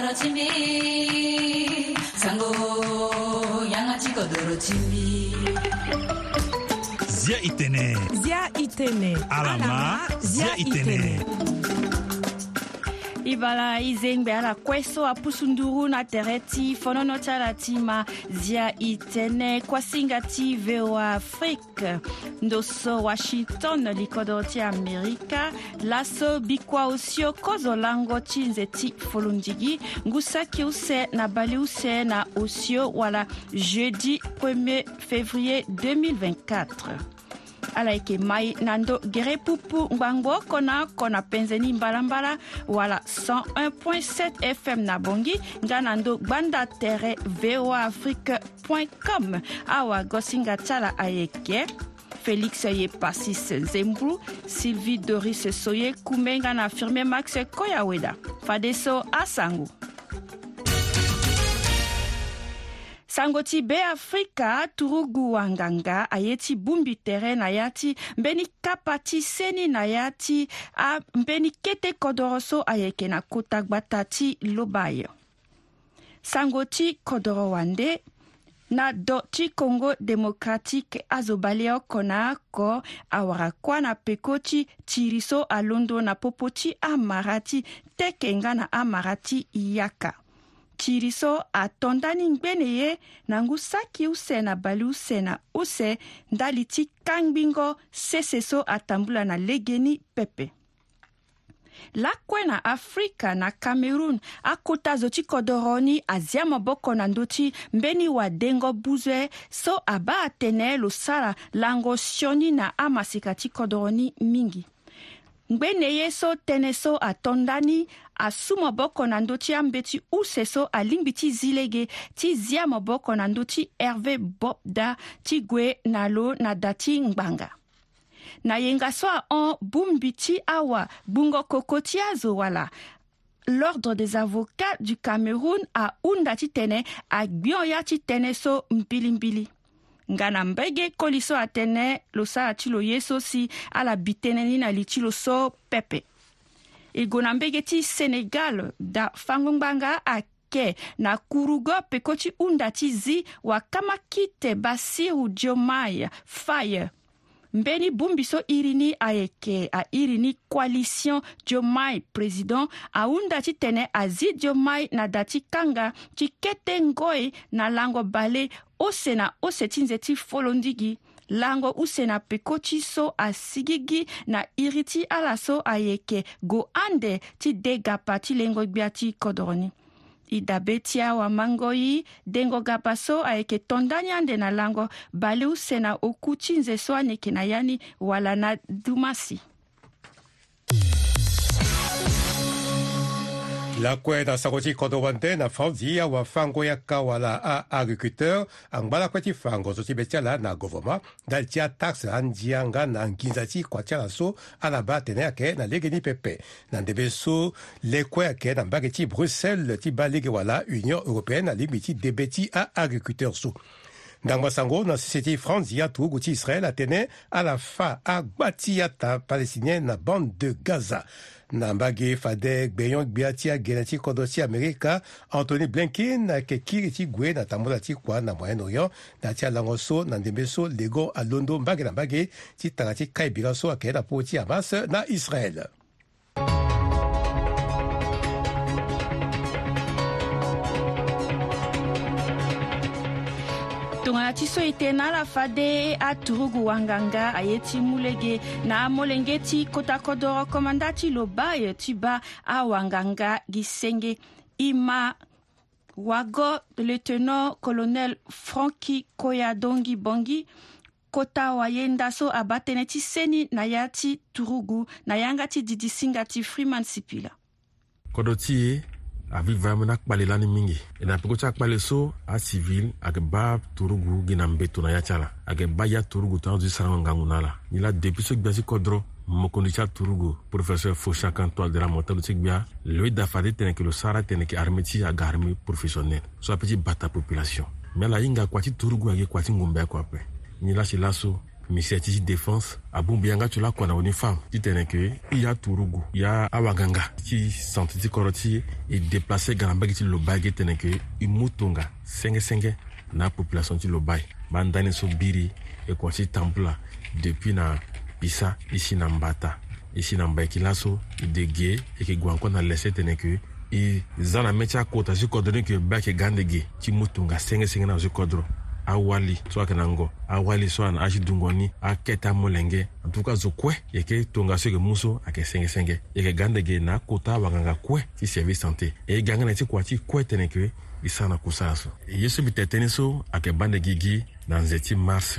doro chimbi sango yanga chiko doro chimbi zia itene zia itene alama, alama zia, zia itene, itene. i bala i zengbe ala kueso apusu nduru na tere ti fonono ti ala ti ma zia i tënë kuasinga ti voa afrique ndo so washington likodo ti amerika laso bikua osio kozo lango ti nze ti folondigi ngu saki use na bali use na osio wala jeudi 1er février 2024 ala yeke mai na ndö gere pupu ngbangbó kona kona penzeni mbalambala wala 101.7 fm na bongi nga na ndö gbanda tere voa afrique com awagosinga tala ayeke félix ye pasis zembru sylvie doris soye kumenga na firmé max koyaweda fadeso asango sango ti be afrika turugu wanganga aye ti bongbi tere na ya ti mbeni kapa ti seni na ya ti ambeni kete kodro so ayeke na kota gbata ti loba ayo sango ti kodro wande na do ti congo démocratique azo bale oko na oko awara kuâ na peko ti tiri so alondo na popo ti amara ti teke nga na amara ti yaka tiri so atondani ngbene ye na ngu saki use na bale use na use ndali ti kangbi-ngo sese so atambula na lege ni pepe lakue na afrika na cameroun akota zo ti kodro ni azia moboko na ndö ti mbeni wadengo buzue so abâ atene lo sara lango sioni na amasika ti kodro ni mingi ngbene ye so tënë so atondani asu moboko na ndö ti ambö ti use so alingbi ti zi lege ti zia moboko na ndö ti herve bobda ti gue na lo na da ti ngbanga na yenga so ahon bongbi ti awa gbungo koko ti azo wala l'ordre des avocats du cameroun ahunda ti tene agbion ya ti tënë so mbilimbili nga na mbege koli so atene lo sara ti lo ye so si ala bi tënë ni na li ti lo so pepe e go na mbege ti senegal dafangongbanga ayeke na kurugo peko ti hunda ti zi wakamaki te basiru diomaye faye mbeni bungbiso iri ni ayeke airi ni coalition diomai président ahunda ti tene azi diomai na da ti kanga ti kete ngoi na lango bale ose na ose ti nze ti folo ndigi lango use na peko ti so asigi gi na iri ti ala so ayeke gue ande ti degapa ti lengo gbia ti kodro ni i dabe ti awamango ye dengo ga baso ayeke tondani ande na lango baliu sena oku ti nze so ayeke na ya ni wala na duma si Lakwe da sakoji kodowante na fawzi ya wafango ya kawala a agriculteur angbala kweti fango so tibetyala na govoma da tia taxe andianga na nginza ti kua tiala so ala ba tënë ayeke na lege ni pepe na ndebe so lekue ayeke na mbage ti bruxelles ti ba lege wala union européenne na lingbi ti debe ti aagriculteur so ndango ya sango na société france ya tugu ti israel atene ala fa agba ti ata palestinien na bande de gaza na mbage fade gbeyon gbia ti agene ti kodro ti amerika anthony blinken ayeke kiri ti gue na tambula ti kua na moyen orient na ti alango so na ndembe so lego alondo mbage na mbage ti tanga ti kaibira so ayeke ye na po ti hamas na israel tongana ti so e tene na ala fa de aturugu wanganga aye ti mu lege na molenge ti kota kodro komanda ti lo ba aye ti ba awanganga gi senge i ma wago lieutenant colonel franki koyadongi bongi kota wayenda so aba tënë ti seni na ya ti turugu na yanga ti didisinga ti freeman sipila kodro ti aviv va mena kpalelani mingi e na peko ti akpale so asivil ayeke ba torugu gi na mbeto na ya ti ala ayeke ba ya torugu tongana zo sarango ngangu na ala ni la depuis so gbia si kodro mokondi ti aturugu professeur foshakan to adira mo talu ti gbia lo e dafa ti tene yeke lo sara tene yeke armé ti aga armé professionnel so apeut ti bata population me ala hinga kua ti torugu ayeke kua ti ngombe akue ape ni la si laso misiyacici défense abumbu yanga cula kuana o ni fam ti tene ke i y'a turugu i y'a awaganga ti santi ti kɔrɔ ti i déplacé ganabagi ti lo ba ye tene ke i mu tonga sɛngɛsɛngɛ n'a population ti lo ba ye b'an dani so biri e kɔn si tanpu la depuis na bisa i si na mbata i si na mba e kila so i de gie e ke gue encore na lɛsɛ tene ke i za na mɛ ti akota si kɔdɔni ke ba yeke gan de gie ti mu tonga sɛngɛsɛngɛ na o si kɔdɔrɔ awali so ayeke na ngo awali so ana na dungo ni ake ti amolenge en tout cas zo kue yeke tongaso yeke mu so ayeke sengesenge yeke ga ndenge na akota awanganga kue ti service santé e ga ngana ti kua ti kue tene yeke e sara na kusala so yesu ye so mbi ke so ayeke ba gi na nze ti mars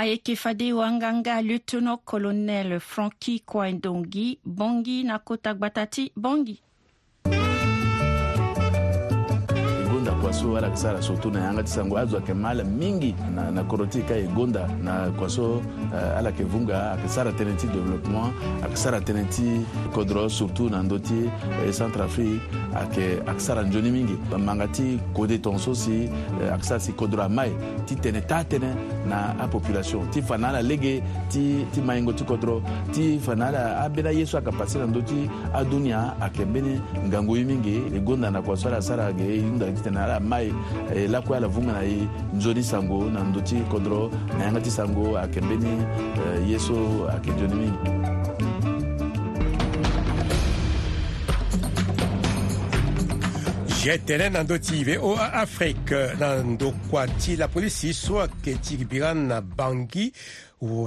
ayekefade wanganga lieutenant-colonel Frankie Kwaindongi Bongi Nakota Gbatati Bongi. so ala yeke sara surtout na yanga ti sango azo ayeke ma ala mingi na, na koro ti e ka e gonda na kua so uh, ala yeke vunga ayeke sara tënë ti développement ayeke sara tënë ti kodro surtout na ndö ti e euh, centre afrique ayeke ayeke sara nzoni mingi manga ti kode tongaso si euh, ayeke sara si kodro ama e ti tene taa tënë na apopulation ti fa na ala lege ti, ti mahingo ti kodro ti fa na ala ambeni aye so ayeke passer na ndö ti adunia ayeke mbeni ngangu ye mingi e gonda na kua so ala sara ge e hunda ti tene ala ma ye eh, lakoya la vunga na ye nzoni sango na ndo ti kondro na yanga ti sango ayeke mbeni eh, ye so ayeke nzoni mingi ye tene na ndö ti ve o afrique na ndokua ti lapolisi so ayeke ti bira na bangi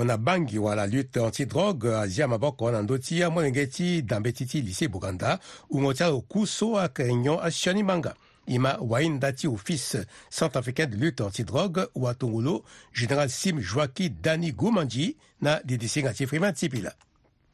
na bangi wala lutte anti drogue azia maboko na ndö ti amolenge ti dambe ti ti lycée buganda hungo ti aoku so ayeke nyon asiani manga Ima Waindati au fils centrafricain de lutte antidrogue wa tongolo général sim joaki dani gumanji na didisi nga ti firi ma ti pila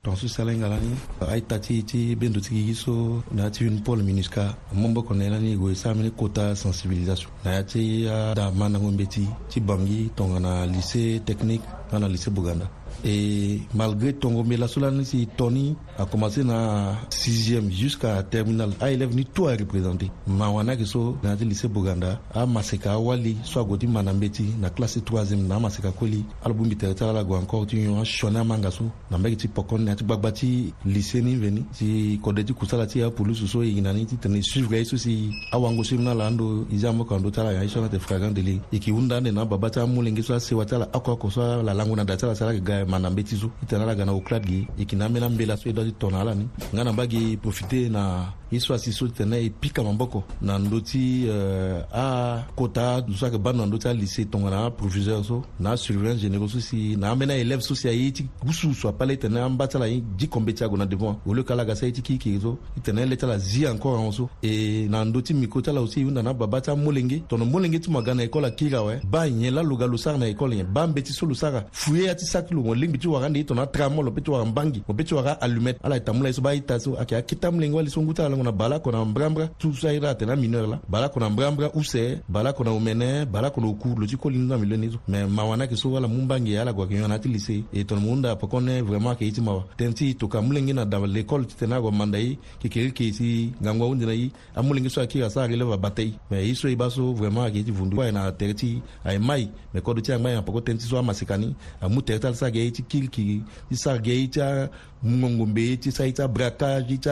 tongaso sala hinga lani ai ta ti ti bendo tigi gi so na ya ti unipol minusca momboko na ye lani e gue sara mini kota sensibilisation na ya ti adangamandango mbe ti ti bangi tongana lycée technique na na lycée buganda et malgré Tongomela Solani c'est Tony a commencé na 6e jusqu'à terminal a ah, élève ni tout a représenté mawana ke so na lycée Buganda a maseka wali so agodi manambeti na classe 3e na maseka koli album bitera la go encore tu yon shona manga so na mbeki ti pokon na ti gbagba ti lycée ni veni ti kode ti kusala ti a police so yina ni ti tene suivre so si awango ah, so na lando izamo kando tala ya so na te fragant de li ikunda ne na baba ta mulenge so se watala akoko so la langu na datala sala ga ma na mbeti zo i tene ala ga na o kla ge e yeke na ambeni ambela so e doit ti tongana ala ni nga na mbage profite na i so asi so tene e pika maboko na ndö ti uh, akota so ayeke ba na ndö ti alycée tongana aprofesseur so na asurveillant généraux so si na ambeni aélève so si aye ti gusu so apale e tene amba ti ala ye gi kombe ti ague na devant au lieu ke ala ga si aye ti kiikiri so e tene le ti ala zi encore ahon so e na ndö ti micro ti ala aussi hunda na ababa ti amolenge tongana molenge ti mo aga na école akiri awe ba nyen la lo ga lo sara na école nyen ba mbe ti so lo sara fue ya ti saki lo mo lingbi ti wara nde ye tongana tra mo lo peut ti wara mbangi mo peut ti wara allumette ala e ta mu la ye so ba aita so ayeke akita mulenge wale so ngu ti ala kɔnɔ bala kɔnɔ nbrambra tusahira atɛna mineur la bala kɔnɔ nbrambra usɛ bala kɔnɔ omɛnɛ bala kɔnɔ oku loji koli nzami le nizo mɛ mawana ke so wala mun bange ala gwa ke yɔna ti lise e tɔn mun da pɔkɔnɛ vraiment ke iti mawa tɛnti to ka mulenge na da l'école tɛna gɔ manda yi ke keri ke isi gangwa undina yi a mulenge so ake ka sa relève a batayi mɛ i so i ba so vraiment ke iti vundu ayi na tɛgɛ ti ayi mayi mɛ kɔdu ti a ŋmayi a pɔkɔ tɛnti so a masikani a mu tɛgɛ ta sa ke iti kiri kiri i sa ke iti a ngongombe ti sara i ti abraquage i ti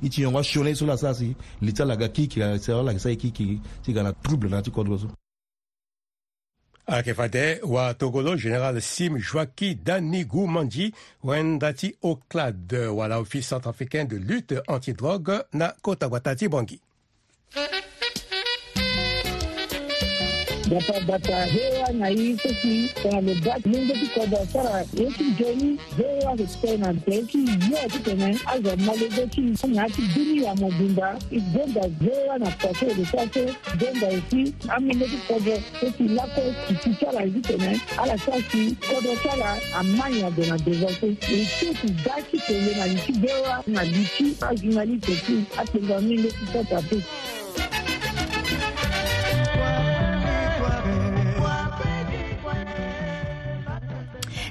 i ti yɔngɔ sione so la sara si li ti alaga kiki la kiki ti ga na trouble na ti kodro so ayeke fa tëë watogolo général sim joaki dani gu wendati wenda ti oclad wala office centrafricain de lutte antidrogue na kota gua ti bongi batapata hewa na hii sisi kana mebaki mungu tikoda sara yeki joni hewa kekitena teki yo titene aza malebeki ngati dini ya mobimba igonda hewa na pase lesase gonda esi amenge tikodo esi lako kiti sara ezi tene ala sasi kodo sara amani ya dona devase esi ti daki tene na liki hewa na liki azunali teki atenga mingi tisata peki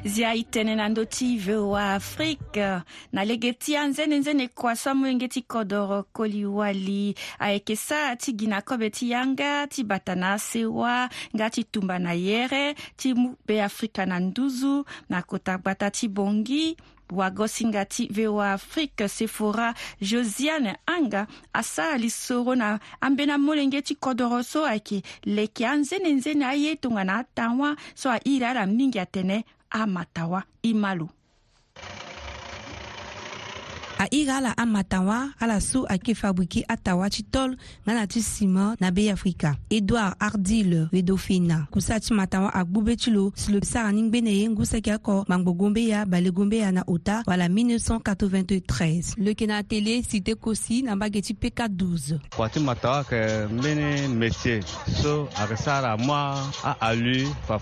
zia itene na ndö ti voa afrique na lege ti anzene-nzene kua so amöenge ti kodro koliwali ayeke sara ti gi na kobe ti yanga ti bata na asewa nga ti tumba na yere ti mu beafrika na nduzu na kota gbata ti bongi wagosinga ti voa afrique sephora josiane anga asara li soro na ambeni amolenge ti kodro so ayeke leke anzene-nzene aye tongana atanwa so airi ala mingi atene amatawa Imalu. Irala ala ama tanwa ala su ayeke fabriki atawa ti tol nga na ti sima na afrika édouard ardile redofina kusa ti ma tanwa agbu ti lo si lo sara ni ngbene ye ngu seki oko gbangbogo na ota wala 1993 leke na atele cité kosi na mbage ti pk 12 kua ti ma tanwa ayeke mbeni métier so ayeke sara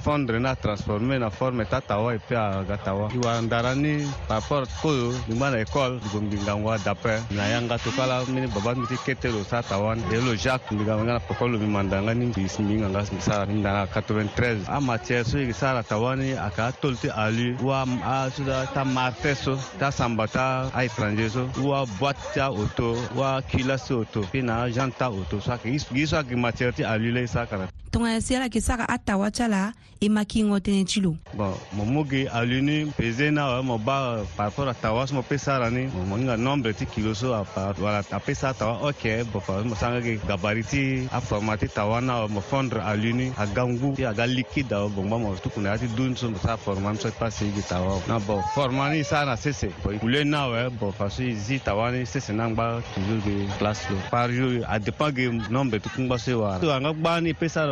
fondre, na transformer, na forme ti atawa e peut aga tawa e wandara ni par rapport koyo école mbingangwa dapɛ na yanga tokala mini baba miti kete lo sa tawan de lo jacques mbinganga na pɔkɔ lo mi mandanga ni bisi mbinganga mi sara mi danga 93 a matiɛ so yigi sara tawani a ka tolu ti ali wa a suda ta martɛ so ta sanba ta a étranger so wa boite ta oto wa kila si oto pi na jean ta oto so a k'i so a k'i matiɛ ti ali le sa kana tongana si ala yeke sara atawa ti ala e maki ngo tënë ti lo bon mo mu ge alue ni peze ni awara mo ba par rapport atawa so mo peut sara ni mo hinga nombre ti kilo so wala apesa atawa oke bo par mo sanga ge gabari ti aforma ti tawa ni awara mo fondre alue ni aga ngu ti aga liquide awara gbongba mo tukuna ya ti duni so mo sara forma ni so ti pasi ge tawa na bon forma ni sara sese ule ni awara bo par so e zi tawa ni sese ni angba toujours ge place lo par jour adépend ge nombre ti kungba so e wara so anga gba ni e peut sara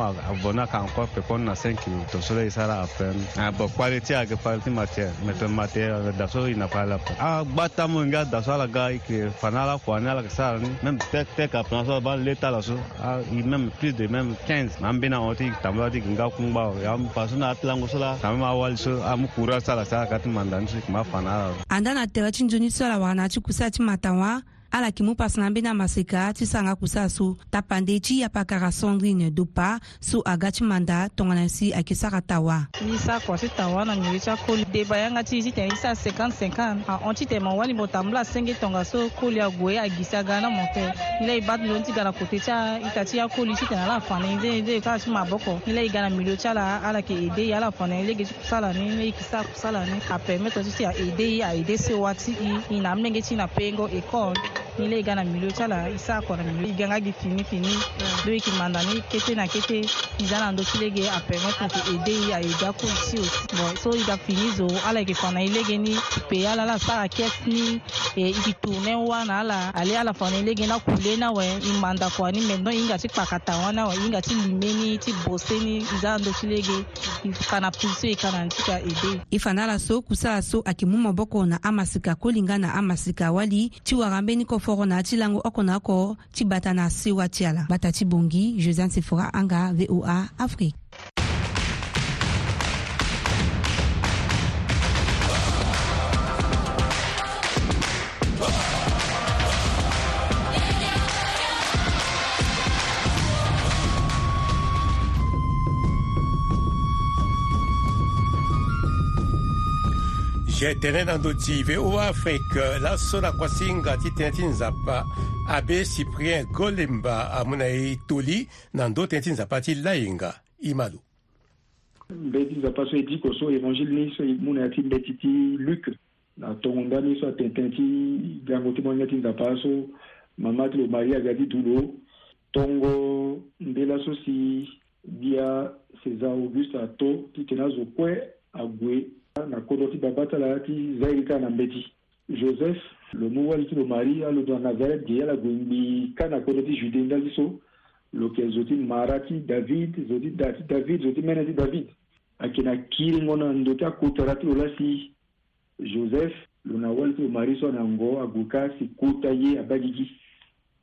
a venu qu'en encore qu'on na 5 minutes. Le soleil sera à peine. Ah, bon, qualité à qualité matière. Mais le matière, d'asso, il n'a pas la peine. Ah, bata munga, d'asso, la gars, que fanala, fanala, que ça, même tec, tec, à plan, ça, l'état, là, ah, il même plus de même 15. Mam bien en tic, tamba, tic, nga, kumba, oh. yam, passons à atlango, cela, ça m'a wal, so, à ah, mou courage, ça, la, ça, quand mandan, c'est que ma fanala. Oh. Andana, t'es là, tu ne dis pas la wana, tu cousses, tu m'attends, ala yeke mu pasina ambeni amaseka ti so anga kusa so tapande ti yapa kara sandrine dopa so aga ti manda tongana si ayeke sara tawa ni sakua ti tawa na nyeri ti akoli deba yanga ti ti tene ti so a5050 ahon ti tene mo wani mo tambula asenge tongaso koli ague agisi aga na mo te ni la e ba ti loni ti ga na kote ti ahita ti akoli ti tene ala afani nzene nzene kala ti maboko ni la e ga na milio ti ala ala yeke ede ye ala afani lege ti kusa la ni ni la e yeke sara kusa la ni apermetre ti ti aede ye aede sewa ti i e na amilenge ti na pengo école ile iga na milio ti ala i saa kua na milio i ganga gi fini fini lo yeke manda ni kete na kete i za na ndö ti lege apermettre yeke aide ye ayeda kue ti aussi bon so hika fini zo ala yeke fa na ye lege ni kpe ala la sara kiasi ni e yeke tourne wana ala ale ala fa na ye lege ni akule ni awe i manda kua ni maintenant e hinga ti kpaka ta wani awe e hinga ti lime ni ti bose ni i za na ndö ti lege e fa na pili so e ka na ni ti ka aide e fa na ala so kusala so ayeke mu moboko na amasika kolinga na amasika awali ti wara ambeni kofa forona ti lango oko na oko ti gbata na se wati ala gbata ti bongi josiane sefora anga voa afrique ge tënë na ndö ti vo afrique laso na kuasi nga ti tënë ti nzapa abe cyprien golemba amû na e toli na ndö tënë ti nzapa ti laenga i ma lo mbeti nzapa so e diko so évangile ni so e mû na ya ti mbeti ti luk na tongonda ni so atene ti gango ti monia ti nzapa so mama ti lo maria ga ti dulo tongo mbela so si gbia césar auguste ato ti tene azo kue ague na kodo ti babâ ti ala ti zai ka na mbeti joseph lo mû wali ti lo maria lo na nazareth ge ye ala gue ngbii ka na kodo ti jude nda ti so lo yeke zo ti mara ti david zo ti da ti david zo ti mene ti david ayeke na kiringo na ndo ti akotara ti lo la si joseph lo na wali ti lo mari so na ngo ague ka si kota ye abâ gigi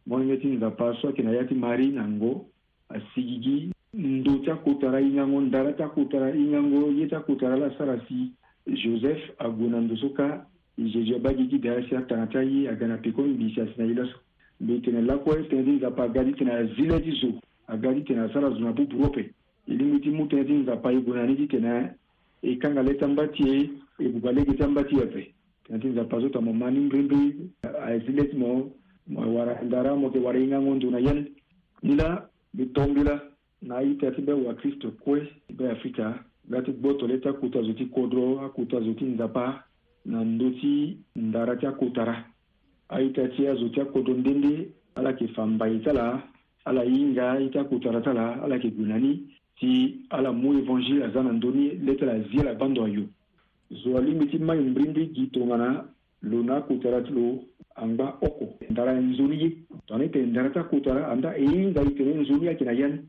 moange ti nzapa so ayeke na ya ti mari na ngo asi gigi ndo ti akotara hingango ndara ti akotara hingango ye ti akotara la sara si joseph jésus si ti agunandusuka jejobagigi darasi atangatayi agana pikon bisi na ye laso mbi tene lakue tene ti nzapa aga ti tene azile ti zo aga ti tene asara zo na buburu ope e lingbi ti mu tënë ti nzapa e gue na ni ti tene e kanga le ti amba ti e e guba lege ti amba ti eve tene ti nzapa so tongana mo ma ni mbrimbri azile ti mo mo wara ndara mo yeke wara hingango ndu na yeni ni la mbi tongbi la na aita ti be wakristo kue be afrika ga ti gboto tole ti zo ti kodro akutu zo ti nzapa na ndö ti ndara ti akotara aita ti azo ti akodro ndende ala yeke fa mbai ti ala ala hinga ye ti akotara ti ala ala yeke gue na ni ti ala mû évangile aza na ndö ni le ti ala zi ala bando ayo zo alingbi ti mai mbrindri gi tongana lo na akotara ti lo angba oko ndara nzoni ye tongana tene ndara ti akotara anda e hinga e tene nzoni ayeke na ya ni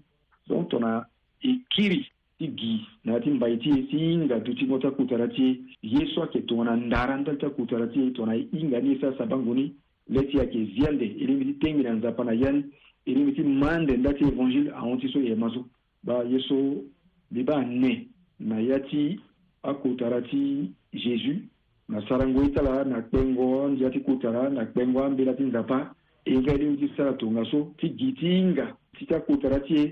donc tongana e kiri ti gi na ti mba ti ye ti hinga duti ngo takutara ti ye ye so ayeke tongana ndara ndali takutara ti ye tongana hinga ni ye so asabanguni le ti ayeke zia nde e lingbi ti tengbi na nzapa na ya ni e lingbi ti ma nde nda ti évangile ahon ti so e ma so ba ye so mbi ba ne na ya ti akutara ti jésus na sara ngoi ti ala na kpengo anzia ti kutara na kpengo ambela ti nzapa e nga e lingbi ti sara tongaso ti gi ti hinga ti ti akutara ti ye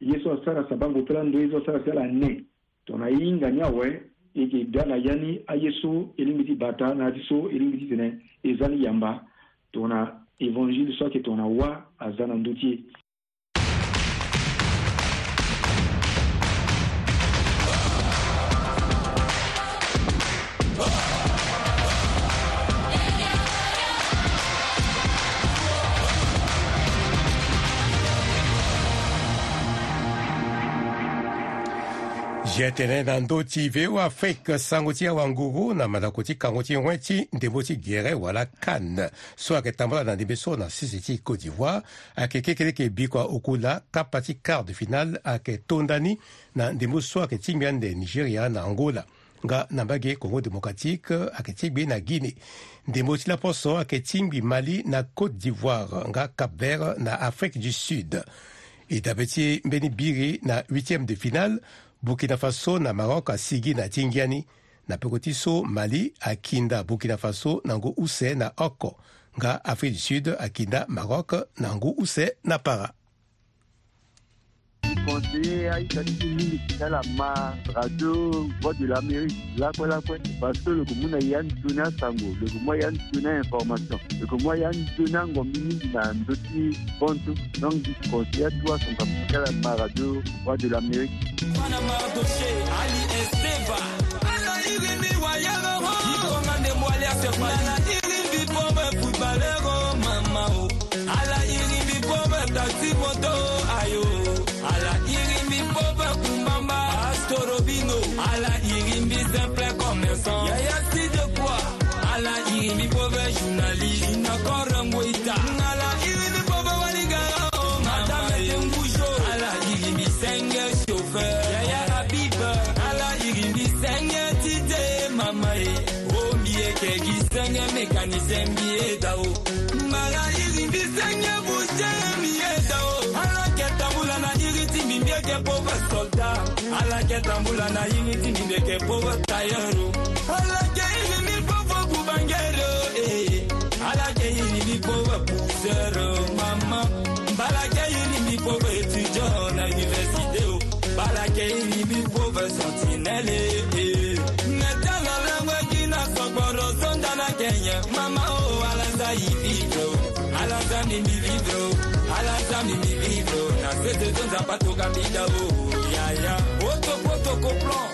ye so asara sabango tala ndo ye so asara sala ne tona yinga nyawe eke dala yani aye so elingiti bata na ati so elingiti tene eza ni yamba tona évangile so ayeke tongana wâ aza na ndö ti e ziateneda ndö ti voa afrique sango ti awanguru na mandako ti kango ti huen ti ndembo ti guérin wala canne so ayeke tambula na ndembe so na sese ti côte d'ivoire ayeke kekele yeke bi kua okula kapa ti quart de finale ayeke tondani na ndembo so ayeke ti gbia ande nigeria na angola nga na mbage congo démocratique ayeke ti gbi na guinée ndembo ti laposo ayeke ti ngbi mali na côte d'ivoire nga cap vert na afrique du sud e dabe ti mbeni biri na 8e de finale burkina faso na maroc asigi na ti ngiani na peko ti so mali akinda burkina faso na ngu use na oko nga afrique du sud akinda maroc na ngu use na para conseiller à Radio Voix de l'Amérique, la quoi la quoi. Parce que le commun Yann Tuna Sango, le Information, le commun Tuna donc toi son Radio Voix de l'Amérique. sang. Yaya de quoi pauvre journaliste, pauvre madame senge chauffeur, yaya habib. senge mamae. Oh mie ke ki senge mécanicien mie dao. Mala ini senge boucher mie dao. Ala ketambula na iri timi mie ke pauvre Ala ketambula na iri timi mie ke Eh. Oh. Eh. Oh, mi mi vibro, alaza mi mi vibro, na sete don zapato kabida o, oh. ya ya, oto protoko plan.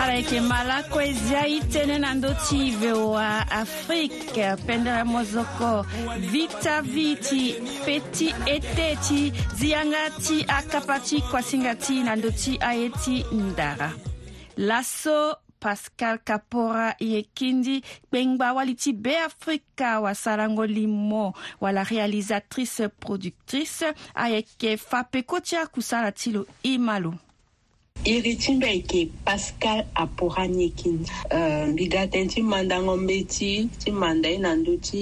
avec malako ezia e tënë na ndö ti voa afrique pendere mozoko vita vi ti pe ti e te ti zianga ti akapa ti kuasinga ti na ndö ti aye ti ndara laso pascal kapora ye kindi kpengba wali ti beafrika wasarango li mo wala réalisatrice productrice ayeke fapeko ti akusala ti lo e ma lo iri ti mbe yeke pascal apora ni e kini uh, mbiga tënë ti mandango mbe ti ti manda ye na ndö ti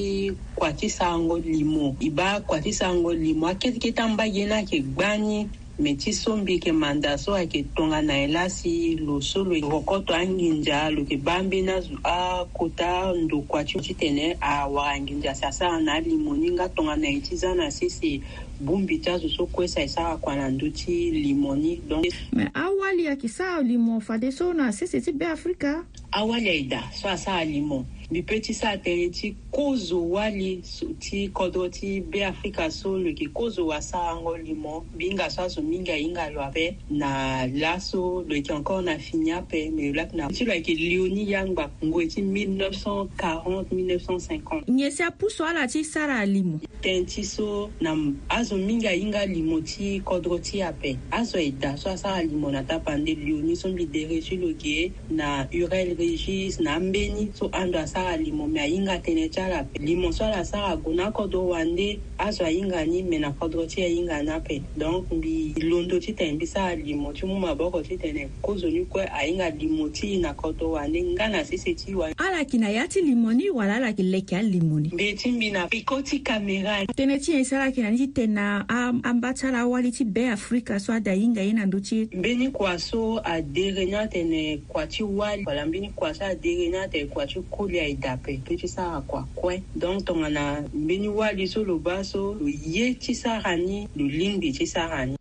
kua ti sarango li mo e bâ kua ti sarango li mo akete keta mbage ni ayeke gbâ ni mɛ ti bɩ kɛ mandaso a ke ayeke na ye la si loso lo rɔkɔtɔ a anginza lo ke bambina a kota ndo kuaci titɛnɛ a waga nginja sasa na a limoni nga tõnga na ye tiza na sese bumbi ti azo so kue sa e sara kua na ndö ti limoni donc mɛ awali ayeke sara limon fade so na sese ti be afrika awali ayeda so asara limon mbi ti sâ tere ti kozo wali ti kodro ti beafrika so lo yeke kozo wasarango li mo mbi hinga so azo mingi ahinga lo ape na laso lo yeke encore na fini ape me lo lape na ti lo yeke lioni yangba ngue ti 1940-1950 nyen si apu so ala ti sara li mo tënë ti so na azo mingi ahinga li mo ti kodro ti ape azo e da so asara li mo na tapande lioni so mbi dere ti lo yeke na urel regis na ambeni so ando asara asara limo me ahinga tene ti ala ape limo so ala sara go na kodro wande azo ahinga ni me na kodro ti ahinga ni ape donc mbi londo ti tene mbi sara limo ti mu maboko ti tene kozo ni kue ahinga limo ti na kodro wande nga na sese ti wa ala yeke na ya ti limo ni wala ala yeke leke alimo ni mbe ti mbi na piko ti kamera tënë ti e sara yeke na ni ti tene na amba ti ala awali ti be afrika so ade ahinga ye na ndö ti mbeni kua so adere ni atene kua ti wali wala mbeni kua so adere ni atene kua ti koli ye dape to ti sara kua kue donc tongana mbeni wali so lo baa so lo ye ti sara ni lo lingbi ti sara ni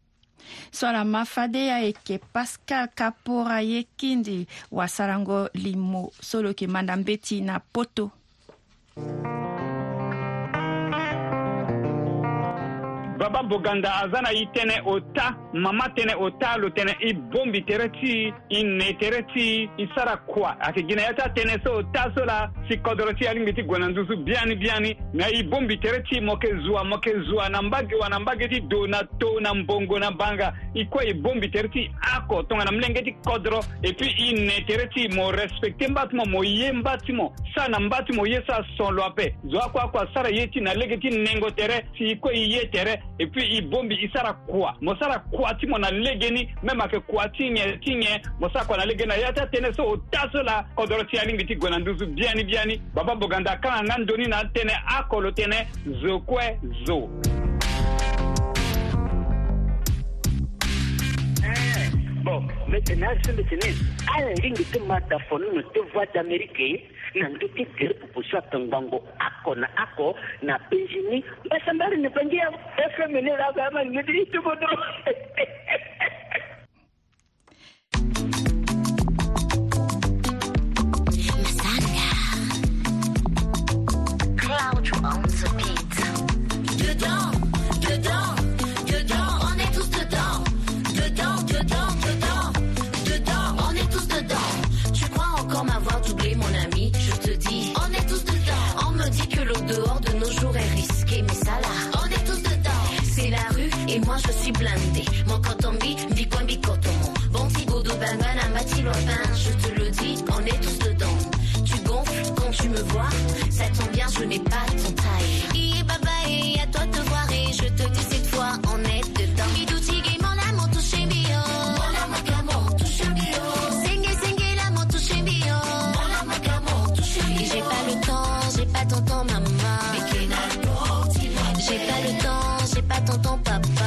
so na mafade ayeke pascal kapora ye kindi wasarango limo so lo yeke manda mbe ti na poto bababoganda aza na ye tënë ota mama tene o lo tene i bombi tere ti i ne tere ti i sara kuwa ayeke gi na ya ti so o so la si kodro ti alingbi ti gue na nduzu biani biani me i bombi tere ti mo yeke zuwa mo yeke zuwa na mbage wala mbage ti do na to na mbongo na banga i kue e bombi tere ti ako tongana milenge ti kodro e puis i ne tere ti mo respecte mba ti mo mo ye mba ti mo sa na mba ti mo ye so ason lo ape zo akue akua sara ye ti na lege ti nengo tere si i kue i ye tere e puis i bombi i sara kuwa mo sara kuwa kwati mo na legeni meme ayeke kua ti nyen ti nyen mo so akua na legeni na ya ti atënë so ota so la kodro ti alingi ti gue na nduzu biani biani babâ boganda akanga nga ndöni na atënë akolo tënë zo kue zo eh. bon maintenant semesene ala lingi ti matafoni no ti voix d'amérique ye na ndö ti gere pupusu atongbango ako na ako na benjini mbasambari ni bangi ya fmni laba ama ni mediri tubodo je suis blindé. Mon coton-bi, bicon Bon petit goudou, ben ben, un petit Je te le dis, on est tous dedans. Tu gonfles quand tu me vois. Ça tombe bien, je n'ai pas ton taille. Et bye et à toi de voir. Et je te dis cette fois, on est dedans. Bidouti, gay, mon amour, touché bio. Mon amour, touche touché bio. Singe, sengue, l'amour, touché bio. Mon amour, touche touché mi Et j'ai pas le temps, j'ai pas ton temps, maman. J'ai pas le temps, j'ai pas ton temps, papa.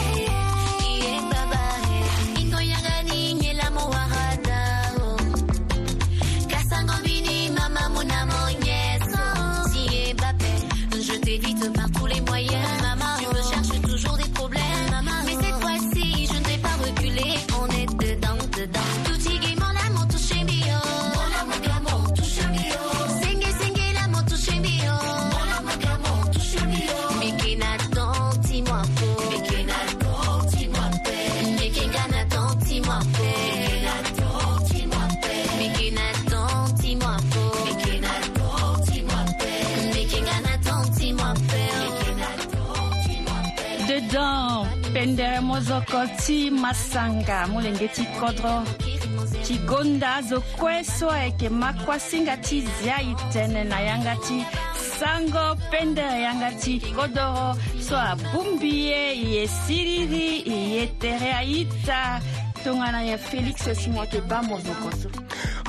mozoko ti masanga molenge ti kodro ti gonda zo kue so ayeke makua singa ti zia e tënë na yanga ti sango pende yanga ti kodro so abungbi ye e ye siriri e ye tere aita tongana ye félix si mo yeke ba mozoko so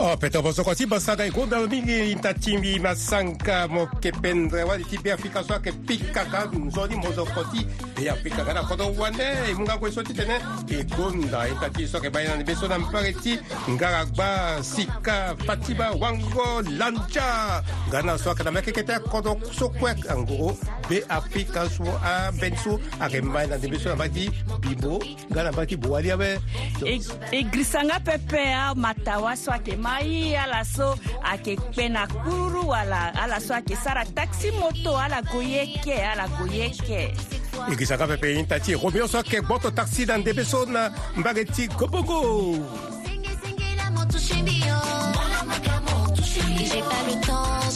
Oh, peto bozokoti bosada ekumbelo mingi ntatimbi masanka mokependre wani ti be afika so ayeke pikaka nzoni mozoko ti be apikaka na kodro wane e munga kue so ti tene e gonda e ta ti so ayeke bayena na biso na mpare ti ngara gba sika fatiba wango lanja nga na so ayeke na mbi akeke ti akodro so kue angoro be afika so ambeni so ayeke mbayena na biso na mbâ ti bimbo nga na mbâ ti bowali awe e, e grisanga pepe amatawa so ayeke ma ye ala so ayeke kpe na kururu ala ala so ayeke sara taxi moto ala go ye kue ala go ye kue e gi saka pepe hinta ti e go mio so ayeke gboto taxi na ndebe so na mbage ti gobogo oh. J'ai pas le temps.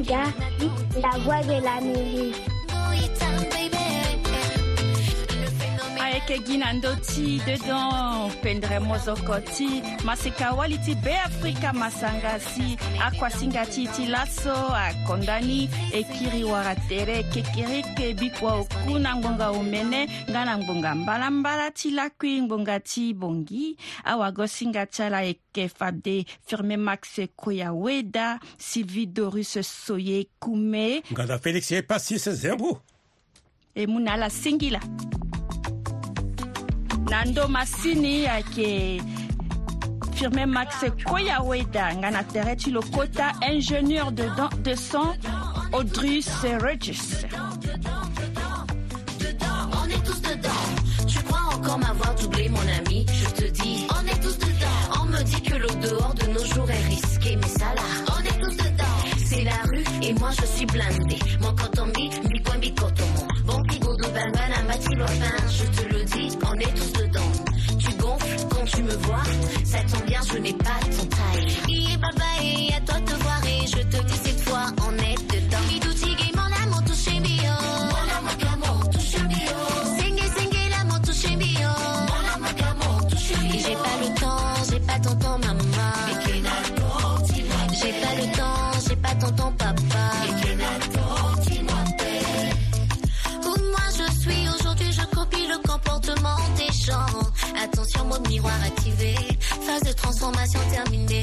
Africa, la voix de l'Amérique. avec ginandoti dedans pendre mozoko ti masikawali ti be afrika masanga si akuasinga ti ti laso akondani e kiri wara tere kekereke bikua oku na ngbonga omene nga na ngbonga mbalambala ti lakui ngbonga ti bongi awago singa ti ala e yeke fade firmé max koya weda sylvie dorus soye kume nganda félix ye pasis zembu e mû na ala singila Nando masini euh, qui firmé Max Koyaweda nganatereti ingénieur de, de son Audrey Regis. On est tous dedans. Tu crois encore m'avoir doublé, mon ami Je te dis, on est tous dedans. On me dit que le dehors de nos jours est risqué, mais ça là, on est tous dedans. C'est la rue et moi je suis blindé. Mon coton mi, mi coin, mi coton. Bon, pigo, do, ben, ben, je n'ai pas tout. formation terminée.